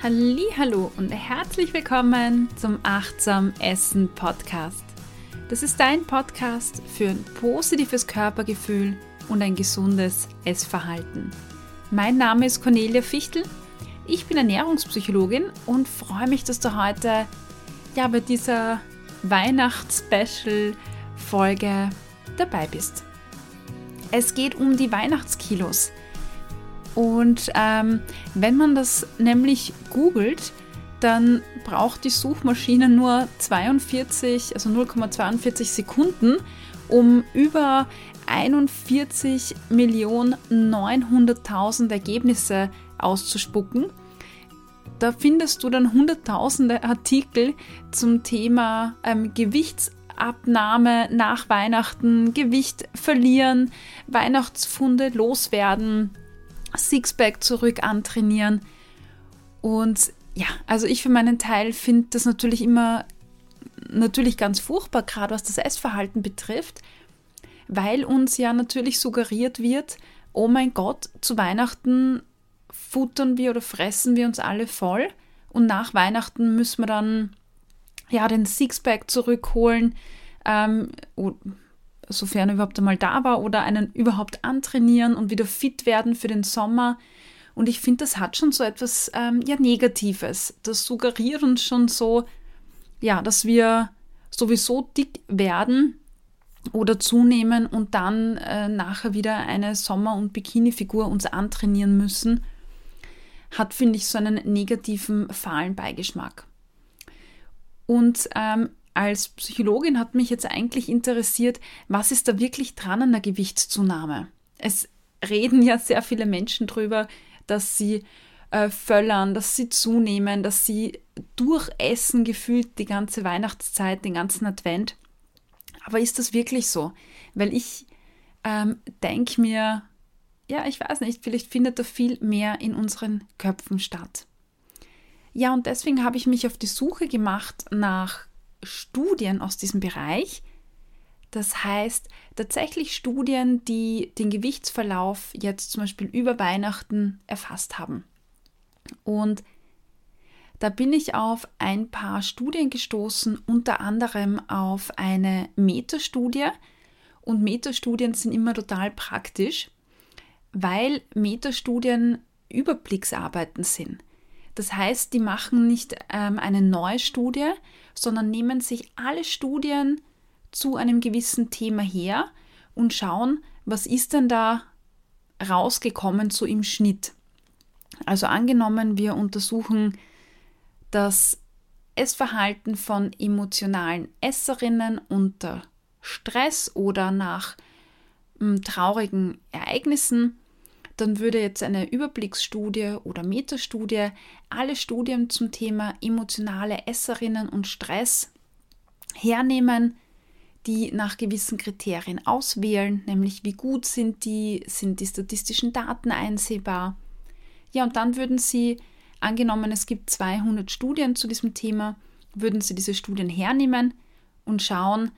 Hallo und herzlich willkommen zum Achtsam Essen Podcast. Das ist dein Podcast für ein positives Körpergefühl und ein gesundes Essverhalten. Mein Name ist Cornelia Fichtel. Ich bin Ernährungspsychologin und freue mich, dass du heute ja bei dieser Weihnachts-Special-Folge dabei bist. Es geht um die Weihnachtskilos. Und ähm, wenn man das nämlich googelt, dann braucht die Suchmaschine nur 42, also 0,42 Sekunden, um über 41 Millionen 900.000 Ergebnisse auszuspucken. Da findest du dann hunderttausende Artikel zum Thema ähm, Gewichtsabnahme nach Weihnachten, Gewicht verlieren, Weihnachtsfunde loswerden, Sixpack zurück antrainieren. Und ja, also ich für meinen Teil finde das natürlich immer natürlich ganz furchtbar, gerade was das Essverhalten betrifft, weil uns ja natürlich suggeriert wird, oh mein Gott, zu Weihnachten futtern wir oder fressen wir uns alle voll und nach Weihnachten müssen wir dann ja den Sixpack zurückholen, ähm, sofern er überhaupt einmal da war, oder einen überhaupt antrainieren und wieder fit werden für den Sommer. Und ich finde, das hat schon so etwas ähm, ja, Negatives. Das suggeriert uns schon so, ja, dass wir sowieso dick werden oder zunehmen und dann äh, nachher wieder eine Sommer- und Bikini-Figur uns antrainieren müssen, hat, finde ich, so einen negativen, fahlen Beigeschmack. Und ähm, als Psychologin hat mich jetzt eigentlich interessiert, was ist da wirklich dran an der Gewichtszunahme? Es reden ja sehr viele Menschen drüber, dass sie äh, völlern, dass sie zunehmen, dass sie durchessen gefühlt die ganze Weihnachtszeit, den ganzen Advent. Aber ist das wirklich so? Weil ich ähm, denke mir, ja, ich weiß nicht, vielleicht findet da viel mehr in unseren Köpfen statt. Ja, und deswegen habe ich mich auf die Suche gemacht nach Studien aus diesem Bereich. Das heißt, tatsächlich Studien, die den Gewichtsverlauf jetzt zum Beispiel über Weihnachten erfasst haben. Und da bin ich auf ein paar Studien gestoßen, unter anderem auf eine Metastudie. Und Metastudien sind immer total praktisch, weil Metastudien Überblicksarbeiten sind. Das heißt, die machen nicht ähm, eine neue Studie, sondern nehmen sich alle Studien zu einem gewissen Thema her und schauen, was ist denn da rausgekommen so im Schnitt. Also angenommen, wir untersuchen das Essverhalten von emotionalen Esserinnen unter Stress oder nach hm, traurigen Ereignissen, dann würde jetzt eine Überblicksstudie oder Metastudie alle Studien zum Thema emotionale Esserinnen und Stress hernehmen, die nach gewissen Kriterien auswählen, nämlich wie gut sind die, sind die statistischen Daten einsehbar. Ja, und dann würden Sie, angenommen es gibt 200 Studien zu diesem Thema, würden Sie diese Studien hernehmen und schauen,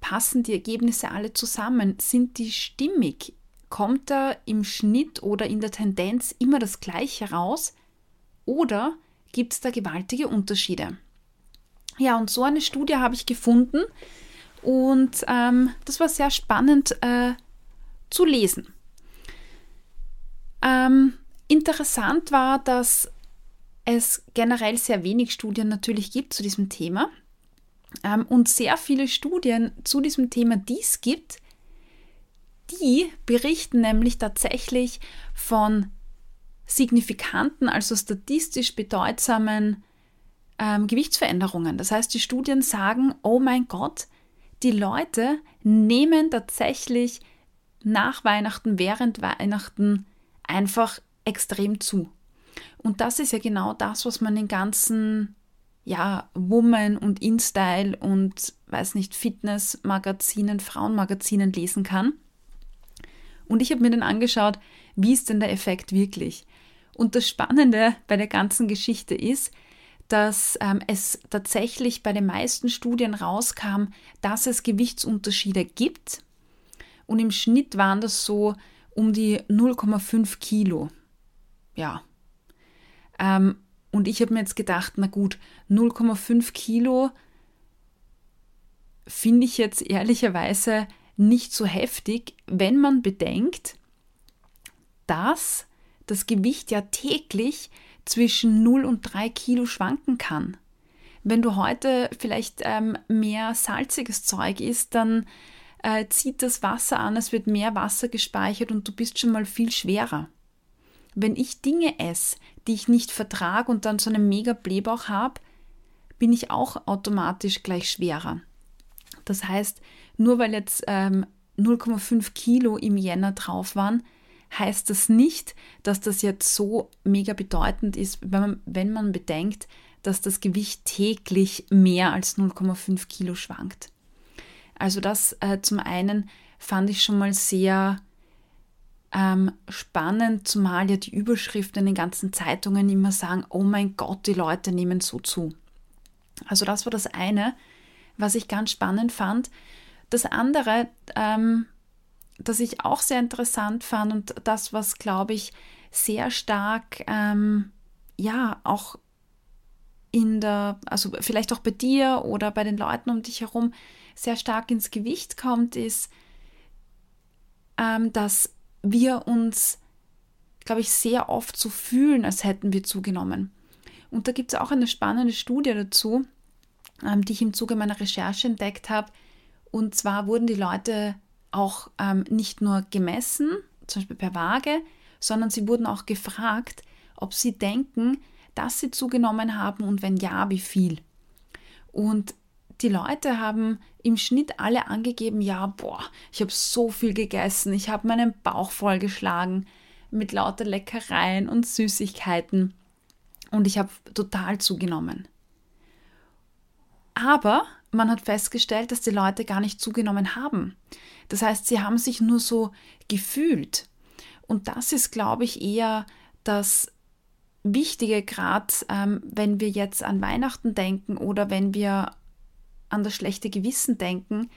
passen die Ergebnisse alle zusammen? Sind die stimmig? Kommt da im Schnitt oder in der Tendenz immer das Gleiche raus oder gibt es da gewaltige Unterschiede? Ja, und so eine Studie habe ich gefunden und ähm, das war sehr spannend äh, zu lesen. Ähm, interessant war, dass es generell sehr wenig Studien natürlich gibt zu diesem Thema ähm, und sehr viele Studien zu diesem Thema, die es gibt, die berichten nämlich tatsächlich von signifikanten, also statistisch bedeutsamen ähm, Gewichtsveränderungen. Das heißt, die Studien sagen, oh mein Gott, die Leute nehmen tatsächlich nach Weihnachten, während Weihnachten einfach extrem zu. Und das ist ja genau das, was man in ganzen ja, Woman und InStyle und weiß nicht, Fitnessmagazinen, Frauenmagazinen lesen kann. Und ich habe mir dann angeschaut, wie ist denn der Effekt wirklich? Und das Spannende bei der ganzen Geschichte ist, dass ähm, es tatsächlich bei den meisten Studien rauskam, dass es Gewichtsunterschiede gibt. Und im Schnitt waren das so um die 0,5 Kilo. Ja. Ähm, Und ich habe mir jetzt gedacht, na gut, 0,5 Kilo finde ich jetzt ehrlicherweise nicht so heftig, wenn man bedenkt, dass das Gewicht ja täglich zwischen 0 und 3 Kilo schwanken kann. Wenn du heute vielleicht ähm, mehr salziges Zeug isst, dann äh, zieht das Wasser an, es wird mehr Wasser gespeichert und du bist schon mal viel schwerer. Wenn ich Dinge esse, die ich nicht vertrage und dann so einen mega Blähbauch habe, bin ich auch automatisch gleich schwerer. Das heißt, nur weil jetzt ähm, 0,5 Kilo im Jänner drauf waren, heißt das nicht, dass das jetzt so mega bedeutend ist, wenn man, wenn man bedenkt, dass das Gewicht täglich mehr als 0,5 Kilo schwankt. Also das äh, zum einen fand ich schon mal sehr ähm, spannend, zumal ja die Überschriften in den ganzen Zeitungen immer sagen, oh mein Gott, die Leute nehmen so zu. Also das war das eine, was ich ganz spannend fand. Das andere, ähm, das ich auch sehr interessant fand und das, was, glaube ich, sehr stark, ähm, ja, auch in der, also vielleicht auch bei dir oder bei den Leuten um dich herum sehr stark ins Gewicht kommt, ist, ähm, dass wir uns, glaube ich, sehr oft so fühlen, als hätten wir zugenommen. Und da gibt es auch eine spannende Studie dazu, ähm, die ich im Zuge meiner Recherche entdeckt habe. Und zwar wurden die Leute auch ähm, nicht nur gemessen, zum Beispiel per Waage, sondern sie wurden auch gefragt, ob sie denken, dass sie zugenommen haben und wenn ja, wie viel. Und die Leute haben im Schnitt alle angegeben, ja, boah, ich habe so viel gegessen, ich habe meinen Bauch vollgeschlagen mit lauter Leckereien und Süßigkeiten und ich habe total zugenommen. Aber man hat festgestellt, dass die Leute gar nicht zugenommen haben. Das heißt, sie haben sich nur so gefühlt. Und das ist, glaube ich, eher das Wichtige, gerade ähm, wenn wir jetzt an Weihnachten denken oder wenn wir an das schlechte Gewissen denken,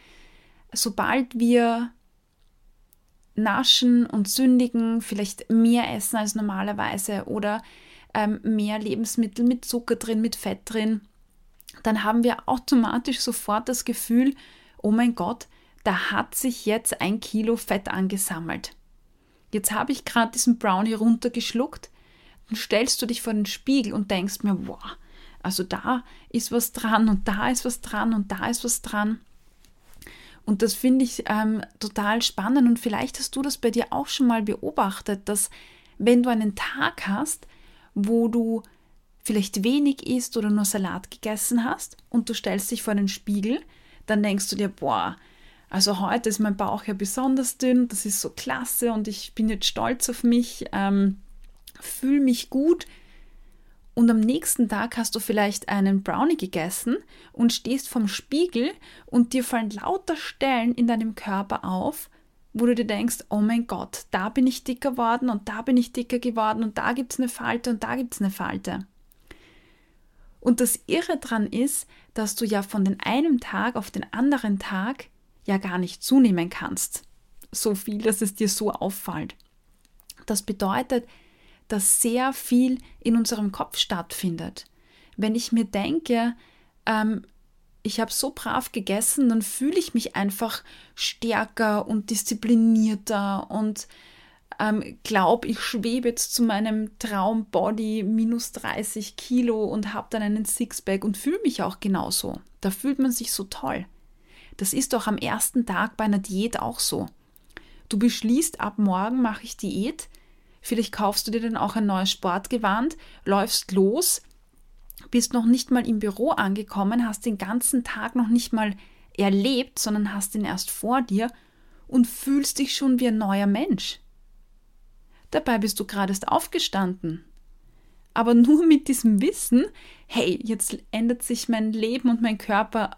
sobald wir naschen und sündigen, vielleicht mehr essen als normalerweise oder ähm, mehr Lebensmittel mit Zucker drin, mit Fett drin, dann haben wir automatisch sofort das Gefühl, oh mein Gott, da hat sich jetzt ein Kilo Fett angesammelt. Jetzt habe ich gerade diesen Brownie runtergeschluckt, dann stellst du dich vor den Spiegel und denkst mir, wow, also da ist was dran und da ist was dran und da ist was dran. Und das finde ich ähm, total spannend und vielleicht hast du das bei dir auch schon mal beobachtet, dass wenn du einen Tag hast, wo du vielleicht wenig isst oder nur Salat gegessen hast und du stellst dich vor den Spiegel, dann denkst du dir, boah, also heute ist mein Bauch ja besonders dünn, das ist so klasse und ich bin jetzt stolz auf mich, ähm, fühle mich gut, und am nächsten Tag hast du vielleicht einen Brownie gegessen und stehst vom Spiegel und dir fallen lauter Stellen in deinem Körper auf, wo du dir denkst, oh mein Gott, da bin ich dicker geworden und da bin ich dicker geworden und da gibt es eine Falte und da gibt es eine Falte. Und das Irre dran ist, dass du ja von den einem Tag auf den anderen Tag ja gar nicht zunehmen kannst. So viel, dass es dir so auffällt. Das bedeutet, dass sehr viel in unserem Kopf stattfindet. Wenn ich mir denke, ähm, ich habe so brav gegessen, dann fühle ich mich einfach stärker und disziplinierter und ähm, glaube, ich schwebe jetzt zu meinem Traumbody minus 30 Kilo und habe dann einen Sixpack und fühle mich auch genauso. Da fühlt man sich so toll. Das ist doch am ersten Tag bei einer Diät auch so. Du beschließt, ab morgen mache ich Diät, Vielleicht kaufst du dir dann auch ein neues Sportgewand, läufst los, bist noch nicht mal im Büro angekommen, hast den ganzen Tag noch nicht mal erlebt, sondern hast ihn erst vor dir und fühlst dich schon wie ein neuer Mensch. Dabei bist du gerade erst aufgestanden. Aber nur mit diesem Wissen, hey, jetzt ändert sich mein Leben und mein Körper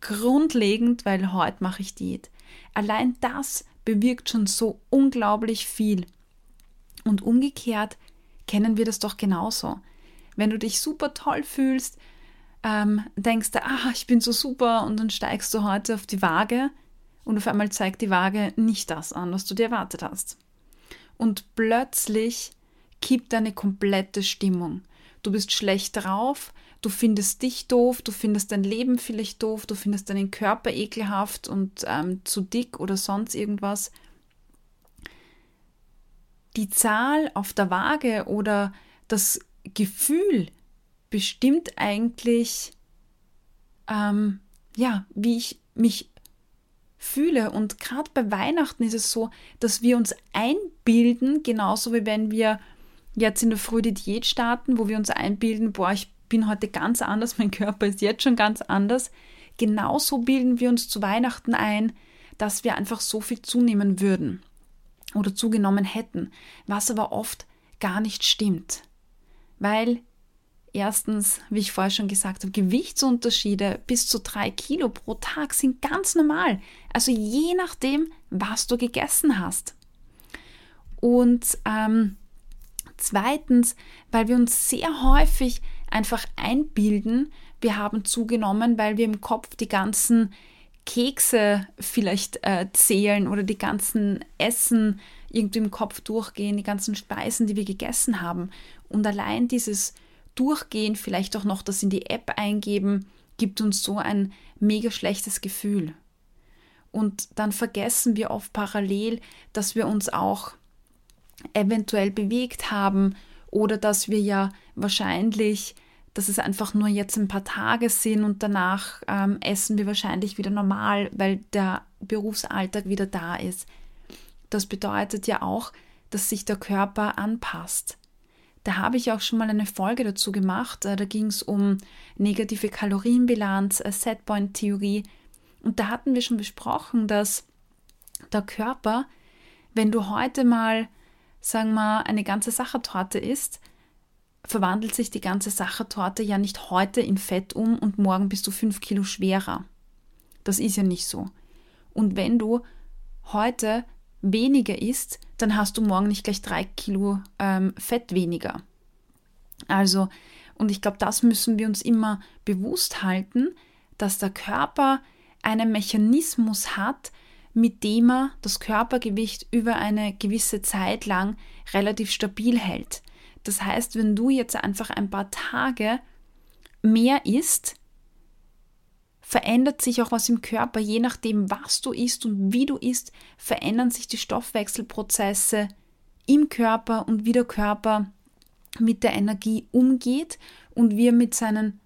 grundlegend, weil heute mache ich Diät. Allein das bewirkt schon so unglaublich viel. Und umgekehrt kennen wir das doch genauso. Wenn du dich super toll fühlst, ähm, denkst du, ah, ich bin so super und dann steigst du heute auf die Waage und auf einmal zeigt die Waage nicht das an, was du dir erwartet hast. Und plötzlich kippt deine komplette Stimmung. du bist schlecht drauf, du findest dich doof, du findest dein Leben vielleicht doof, du findest deinen Körper ekelhaft und ähm, zu dick oder sonst irgendwas. Die Zahl auf der Waage oder das Gefühl bestimmt eigentlich, ähm, ja, wie ich mich fühle. Und gerade bei Weihnachten ist es so, dass wir uns einbilden, genauso wie wenn wir jetzt in der Früh die Diät starten, wo wir uns einbilden, boah, ich bin heute ganz anders, mein Körper ist jetzt schon ganz anders. Genauso bilden wir uns zu Weihnachten ein, dass wir einfach so viel zunehmen würden oder zugenommen hätten, was aber oft gar nicht stimmt. Weil Erstens, wie ich vorher schon gesagt habe, Gewichtsunterschiede bis zu drei Kilo pro Tag sind ganz normal. Also je nachdem, was du gegessen hast. Und ähm, zweitens, weil wir uns sehr häufig einfach einbilden, wir haben zugenommen, weil wir im Kopf die ganzen Kekse vielleicht äh, zählen oder die ganzen Essen irgendwie im Kopf durchgehen, die ganzen Speisen, die wir gegessen haben. Und allein dieses Durchgehen, vielleicht auch noch das in die App eingeben, gibt uns so ein mega schlechtes Gefühl. Und dann vergessen wir oft parallel, dass wir uns auch eventuell bewegt haben oder dass wir ja wahrscheinlich, dass es einfach nur jetzt ein paar Tage sind und danach ähm, essen wir wahrscheinlich wieder normal, weil der Berufsalltag wieder da ist. Das bedeutet ja auch, dass sich der Körper anpasst. Da habe ich auch schon mal eine Folge dazu gemacht. Äh, da ging es um negative Kalorienbilanz, äh, Setpoint-Theorie. Und da hatten wir schon besprochen, dass der Körper, wenn du heute mal, sagen wir, eine ganze Sachertorte isst, verwandelt sich die ganze Sachertorte ja nicht heute in Fett um und morgen bist du fünf Kilo schwerer. Das ist ja nicht so. Und wenn du heute weniger isst, dann hast du morgen nicht gleich drei Kilo ähm, Fett weniger. Also, und ich glaube, das müssen wir uns immer bewusst halten, dass der Körper einen Mechanismus hat, mit dem er das Körpergewicht über eine gewisse Zeit lang relativ stabil hält. Das heißt, wenn du jetzt einfach ein paar Tage mehr isst, verändert sich auch was im Körper. Je nachdem, was du isst und wie du isst, verändern sich die Stoffwechselprozesse im Körper und wie der Körper mit der Energie umgeht und wie er mit seinen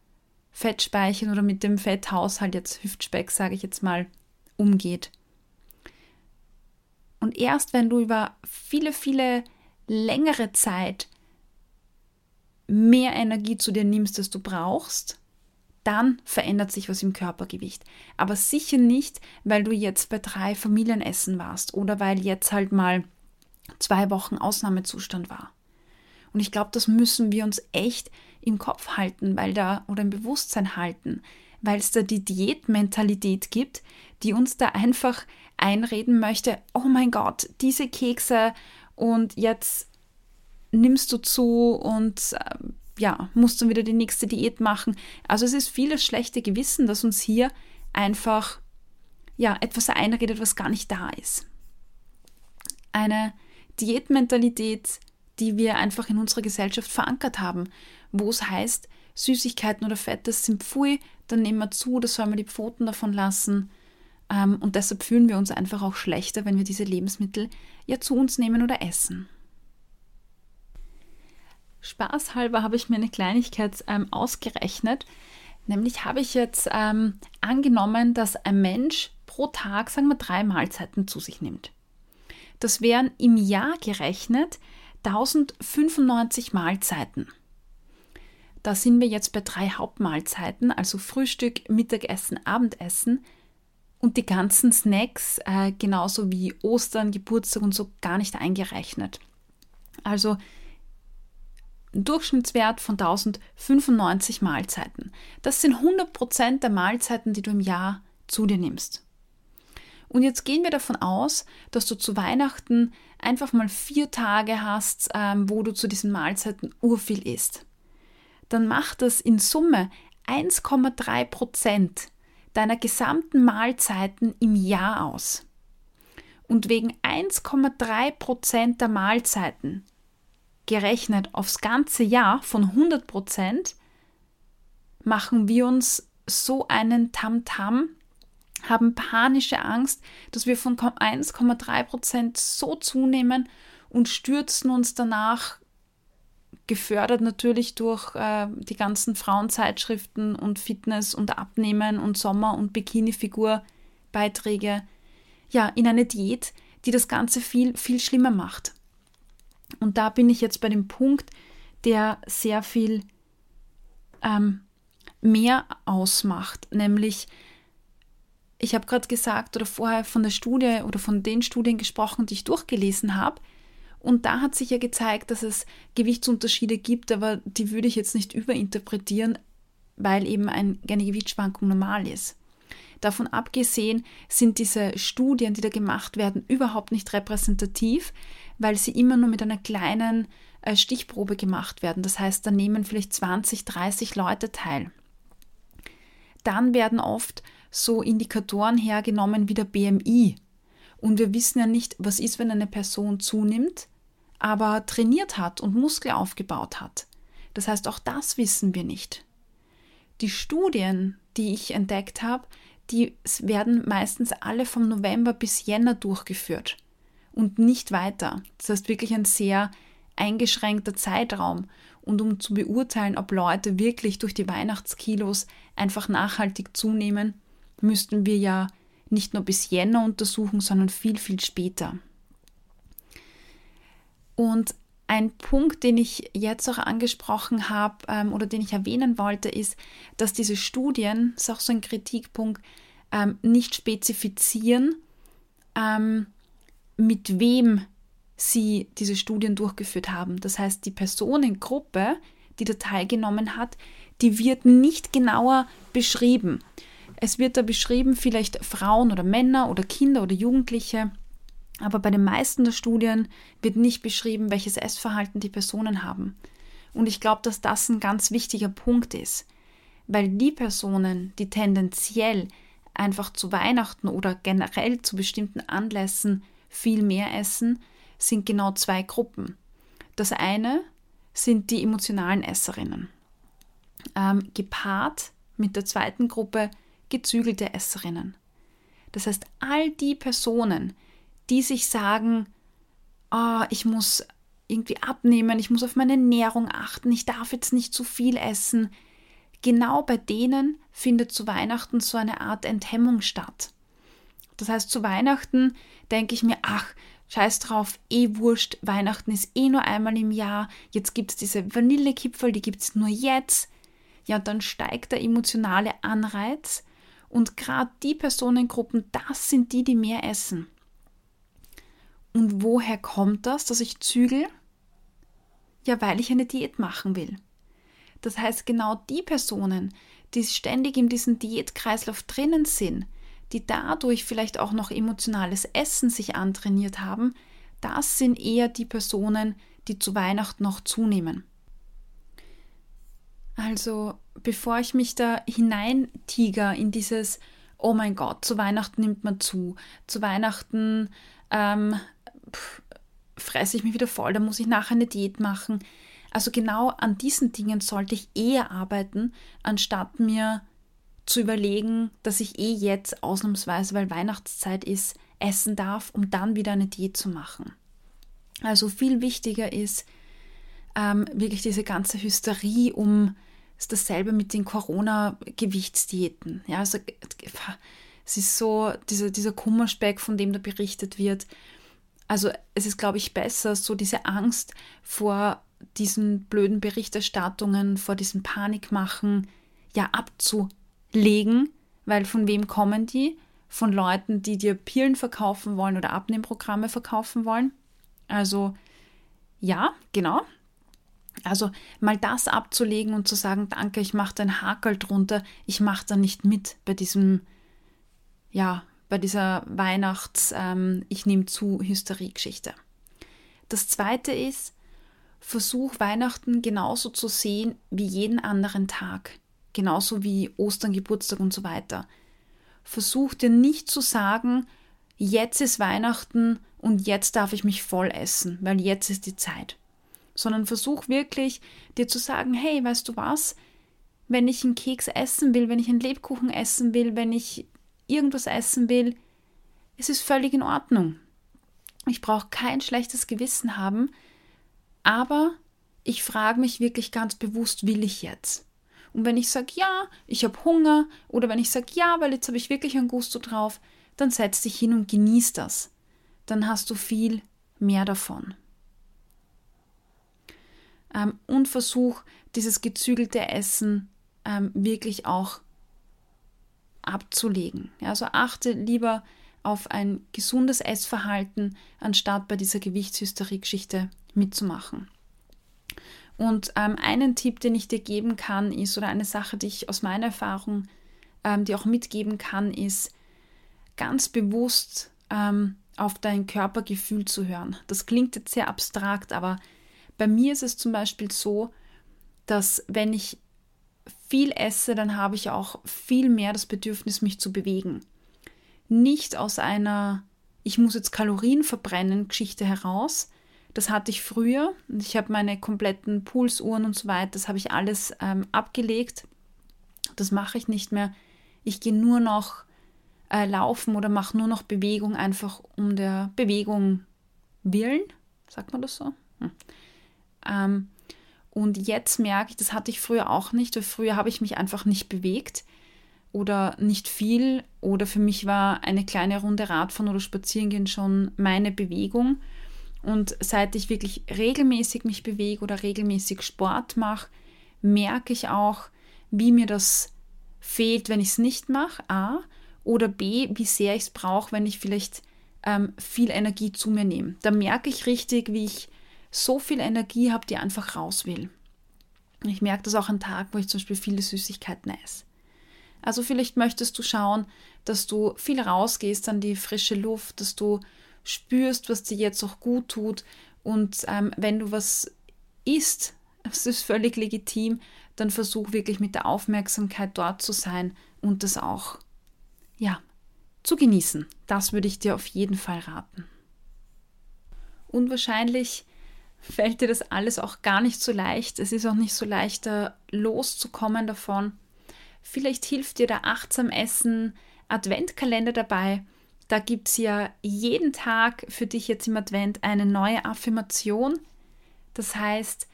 Fettspeichern oder mit dem Fetthaushalt, jetzt Hüftspeck sage ich jetzt mal, umgeht. Und erst wenn du über viele, viele längere Zeit mehr Energie zu dir nimmst, als du brauchst, dann verändert sich was im Körpergewicht. Aber sicher nicht, weil du jetzt bei drei Familienessen warst oder weil jetzt halt mal zwei Wochen Ausnahmezustand war. Und ich glaube, das müssen wir uns echt im Kopf halten, weil da oder im Bewusstsein halten, weil es da die Diätmentalität gibt, die uns da einfach einreden möchte, oh mein Gott, diese Kekse und jetzt nimmst du zu und äh, ja, musst dann wieder die nächste Diät machen. Also es ist vieles schlechte Gewissen, das uns hier einfach ja, etwas einredet, was gar nicht da ist. Eine Diätmentalität, die wir einfach in unserer Gesellschaft verankert haben, wo es heißt, Süßigkeiten oder Fettes sind pfui, dann nehmen wir zu, da soll man die Pfoten davon lassen. Ähm, und deshalb fühlen wir uns einfach auch schlechter, wenn wir diese Lebensmittel ja zu uns nehmen oder essen. Spaßhalber habe ich mir eine Kleinigkeit ähm, ausgerechnet. Nämlich habe ich jetzt ähm, angenommen, dass ein Mensch pro Tag, sagen wir, drei Mahlzeiten zu sich nimmt. Das wären im Jahr gerechnet 1095 Mahlzeiten. Da sind wir jetzt bei drei Hauptmahlzeiten, also Frühstück, Mittagessen, Abendessen und die ganzen Snacks, äh, genauso wie Ostern, Geburtstag und so, gar nicht eingerechnet. Also Durchschnittswert von 1095 Mahlzeiten. Das sind 100% der Mahlzeiten, die du im Jahr zu dir nimmst. Und jetzt gehen wir davon aus, dass du zu Weihnachten einfach mal vier Tage hast, ähm, wo du zu diesen Mahlzeiten urviel isst. Dann macht das in Summe 1,3 Prozent deiner gesamten Mahlzeiten im Jahr aus. Und wegen 1,3 Prozent der Mahlzeiten gerechnet aufs ganze Jahr von 100 Prozent, machen wir uns so einen Tamtam, -Tam, haben panische Angst, dass wir von 1,3 Prozent so zunehmen und stürzen uns danach, gefördert natürlich durch äh, die ganzen Frauenzeitschriften und Fitness und Abnehmen und Sommer- und Bikini-Figur-Beiträge, ja, in eine Diät, die das Ganze viel, viel schlimmer macht. Und da bin ich jetzt bei dem Punkt, der sehr viel ähm, mehr ausmacht, nämlich ich habe gerade gesagt oder vorher von der Studie oder von den Studien gesprochen, die ich durchgelesen habe. Und da hat sich ja gezeigt, dass es Gewichtsunterschiede gibt, aber die würde ich jetzt nicht überinterpretieren, weil eben eine Gewichtsschwankung normal ist. Davon abgesehen sind diese Studien, die da gemacht werden, überhaupt nicht repräsentativ, weil sie immer nur mit einer kleinen äh, Stichprobe gemacht werden. Das heißt, da nehmen vielleicht 20, 30 Leute teil. Dann werden oft so Indikatoren hergenommen wie der BMI. Und wir wissen ja nicht, was ist, wenn eine Person zunimmt, aber trainiert hat und Muskel aufgebaut hat. Das heißt, auch das wissen wir nicht. Die Studien, die ich entdeckt habe, die werden meistens alle vom November bis Jänner durchgeführt und nicht weiter. Das heißt wirklich ein sehr eingeschränkter Zeitraum. Und um zu beurteilen, ob Leute wirklich durch die Weihnachtskilos einfach nachhaltig zunehmen, müssten wir ja nicht nur bis Jänner untersuchen, sondern viel, viel später. Und ein Punkt, den ich jetzt auch angesprochen habe ähm, oder den ich erwähnen wollte, ist, dass diese Studien, das ist auch so ein Kritikpunkt, ähm, nicht spezifizieren, ähm, mit wem sie diese Studien durchgeführt haben. Das heißt, die Personengruppe, die da teilgenommen hat, die wird nicht genauer beschrieben. Es wird da beschrieben, vielleicht Frauen oder Männer oder Kinder oder Jugendliche, aber bei den meisten der Studien wird nicht beschrieben, welches Essverhalten die Personen haben. Und ich glaube, dass das ein ganz wichtiger Punkt ist, weil die Personen, die tendenziell einfach zu Weihnachten oder generell zu bestimmten Anlässen viel mehr essen, sind genau zwei Gruppen. Das eine sind die emotionalen Esserinnen, ähm, gepaart mit der zweiten Gruppe gezügelte Esserinnen. Das heißt, all die Personen, die sich sagen, oh, ich muss irgendwie abnehmen, ich muss auf meine Ernährung achten, ich darf jetzt nicht zu viel essen, genau bei denen findet zu Weihnachten so eine Art Enthemmung statt. Das heißt, zu Weihnachten denke ich mir, ach, scheiß drauf, eh wurscht, Weihnachten ist eh nur einmal im Jahr, jetzt gibt es diese Vanillekipferl, die gibt es nur jetzt. Ja, und dann steigt der emotionale Anreiz und gerade die Personengruppen, das sind die, die mehr essen. Und woher kommt das, dass ich zügel? Ja, weil ich eine Diät machen will. Das heißt, genau die Personen, die ständig in diesem Diätkreislauf drinnen sind, die dadurch vielleicht auch noch emotionales Essen sich antrainiert haben, das sind eher die Personen, die zu Weihnachten noch zunehmen. Also, bevor ich mich da hineintiger in dieses, oh mein Gott, zu Weihnachten nimmt man zu, zu Weihnachten ähm, fresse ich mich wieder voll, da muss ich nachher eine Diät machen. Also genau an diesen Dingen sollte ich eher arbeiten, anstatt mir zu überlegen, dass ich eh jetzt ausnahmsweise, weil Weihnachtszeit ist, essen darf, um dann wieder eine Diät zu machen. Also viel wichtiger ist ähm, wirklich diese ganze Hysterie um ist dasselbe mit den Corona-Gewichtsdiäten. Ja, also es ist so dieser, dieser Kummerspeck, von dem da berichtet wird. Also es ist, glaube ich, besser, so diese Angst vor diesen blöden Berichterstattungen, vor diesem Panikmachen, ja abzulegen, weil von wem kommen die? Von Leuten, die dir Pillen verkaufen wollen oder Abnehmprogramme verkaufen wollen. Also ja, genau. Also mal das abzulegen und zu sagen, danke, ich mache den Hakel drunter, ich mache da nicht mit bei diesem, ja, bei dieser Weihnachts-, ähm, ich nehme zu Hysterie-Geschichte. Das zweite ist, versuch Weihnachten genauso zu sehen wie jeden anderen Tag, genauso wie Ostern, Geburtstag und so weiter. Versuch dir nicht zu sagen, jetzt ist Weihnachten und jetzt darf ich mich voll essen, weil jetzt ist die Zeit. sondern versuch wirklich dir zu sagen, hey, weißt du was, wenn ich einen Keks essen will, wenn ich einen Lebkuchen essen will, wenn ich irgendwas essen will, es ist völlig in Ordnung. Ich brauche kein schlechtes Gewissen haben, aber ich frage mich wirklich ganz bewusst, will ich jetzt? Und wenn ich sage, ja, ich habe Hunger, oder wenn ich sage, ja, weil jetzt habe ich wirklich ein Gusto drauf, dann setz dich hin und genieß das. Dann hast du viel mehr davon. Ähm, und versuch dieses gezügelte Essen ähm, wirklich auch abzulegen. Ja, also achte lieber auf ein gesundes Essverhalten, anstatt bei dieser Gewichtshysterie-Geschichte mitzumachen. Und ähm, einen Tipp, den ich dir geben kann, ist, oder eine Sache, die ich aus meiner Erfahrung ähm, dir auch mitgeben kann, ist, ganz bewusst ähm, auf dein Körpergefühl zu hören. Das klingt jetzt sehr abstrakt, aber bei mir ist es zum Beispiel so, dass wenn ich viel esse, dann habe ich auch viel mehr das Bedürfnis, mich zu bewegen. Nicht aus einer ich muss jetzt Kalorien verbrennen Geschichte heraus. Das hatte ich früher ich habe meine kompletten Pulsuhren und so weiter, das habe ich alles ähm, abgelegt. Das mache ich nicht mehr. Ich gehe nur noch äh, laufen oder mache nur noch Bewegung einfach um der Bewegung willen. Sagt man das so? Hm. Ähm, und jetzt merke ich, das hatte ich früher auch nicht, früher habe ich mich einfach nicht bewegt oder nicht viel oder für mich war eine kleine Runde Radfahren oder Spazierengehen schon meine Bewegung. Und seit ich wirklich regelmäßig mich bewege oder regelmäßig Sport mache, merke ich auch, wie mir das fehlt, wenn ich es nicht mache, A, oder B, wie sehr ich es brauche, wenn ich vielleicht ähm, viel Energie zu mir nehme. Da merke ich richtig, wie ich so viel Energie habe, die einfach raus will. Ich merke das auch an Tagen, wo ich zum Beispiel viele Süßigkeiten esse. Also vielleicht möchtest du schauen, dass du viel rausgehst an die frische Luft, dass du spürst, was dir jetzt auch gut tut. Und ähm, wenn du was isst, das ist völlig legitim, dann versuch wirklich mit der Aufmerksamkeit dort zu sein und das auch, ja, zu genießen. Das würde ich dir auf jeden Fall raten. Und wahrscheinlich fällt dir das alles auch gar nicht so leicht. Es ist auch nicht so leicht, da loszukommen davon. Vielleicht hilft dir der achtsam Essen Adventkalender dabei. Da gibt es ja jeden Tag für dich jetzt im Advent eine neue Affirmation. Das heißt,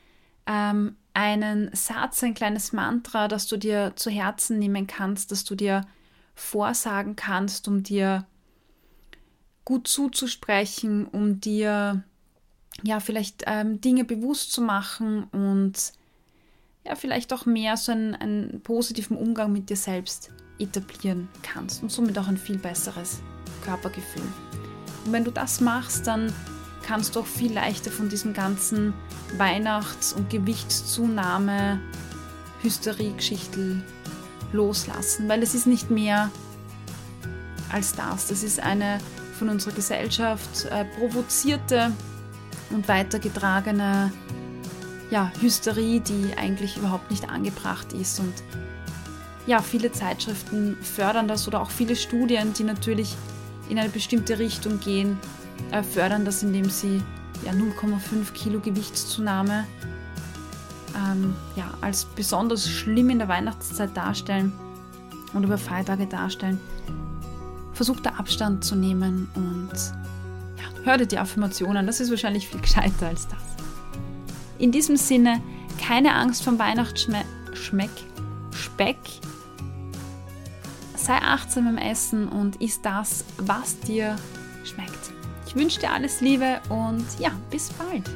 ähm, einen Satz, ein kleines Mantra, das du dir zu Herzen nehmen kannst, das du dir vorsagen kannst, um dir gut zuzusprechen, um dir ja, vielleicht ähm, Dinge bewusst zu machen und ja, vielleicht auch mehr so einen, einen positiven Umgang mit dir selbst etablieren kannst und somit auch ein viel besseres Körpergefühl. Und wenn du das machst, dann kannst du auch viel leichter von diesem ganzen Weihnachts- und Gewichtszunahme, Hysterie-Geschichtel loslassen, weil es ist nicht mehr als das. Das ist eine von unserer Gesellschaft äh, provozierte und weitergetragene ja, Hysterie, die eigentlich überhaupt nicht angebracht ist. Und ja, viele Zeitschriften fördern das oder auch viele Studien, die natürlich in eine bestimmte Richtung gehen, äh, fördern das, indem sie ja, 0,5 Kilo Gewichtszunahme ähm, ja, als besonders schlimm in der Weihnachtszeit darstellen und über Feiertage darstellen. Versucht da Abstand zu nehmen und Hör dir die Affirmationen, das ist wahrscheinlich viel gescheiter als das. In diesem Sinne, keine Angst vom Weihnachtsschmeck, Speck. Sei achtsam im Essen und isst das, was dir schmeckt. Ich wünsche dir alles Liebe und ja, bis bald.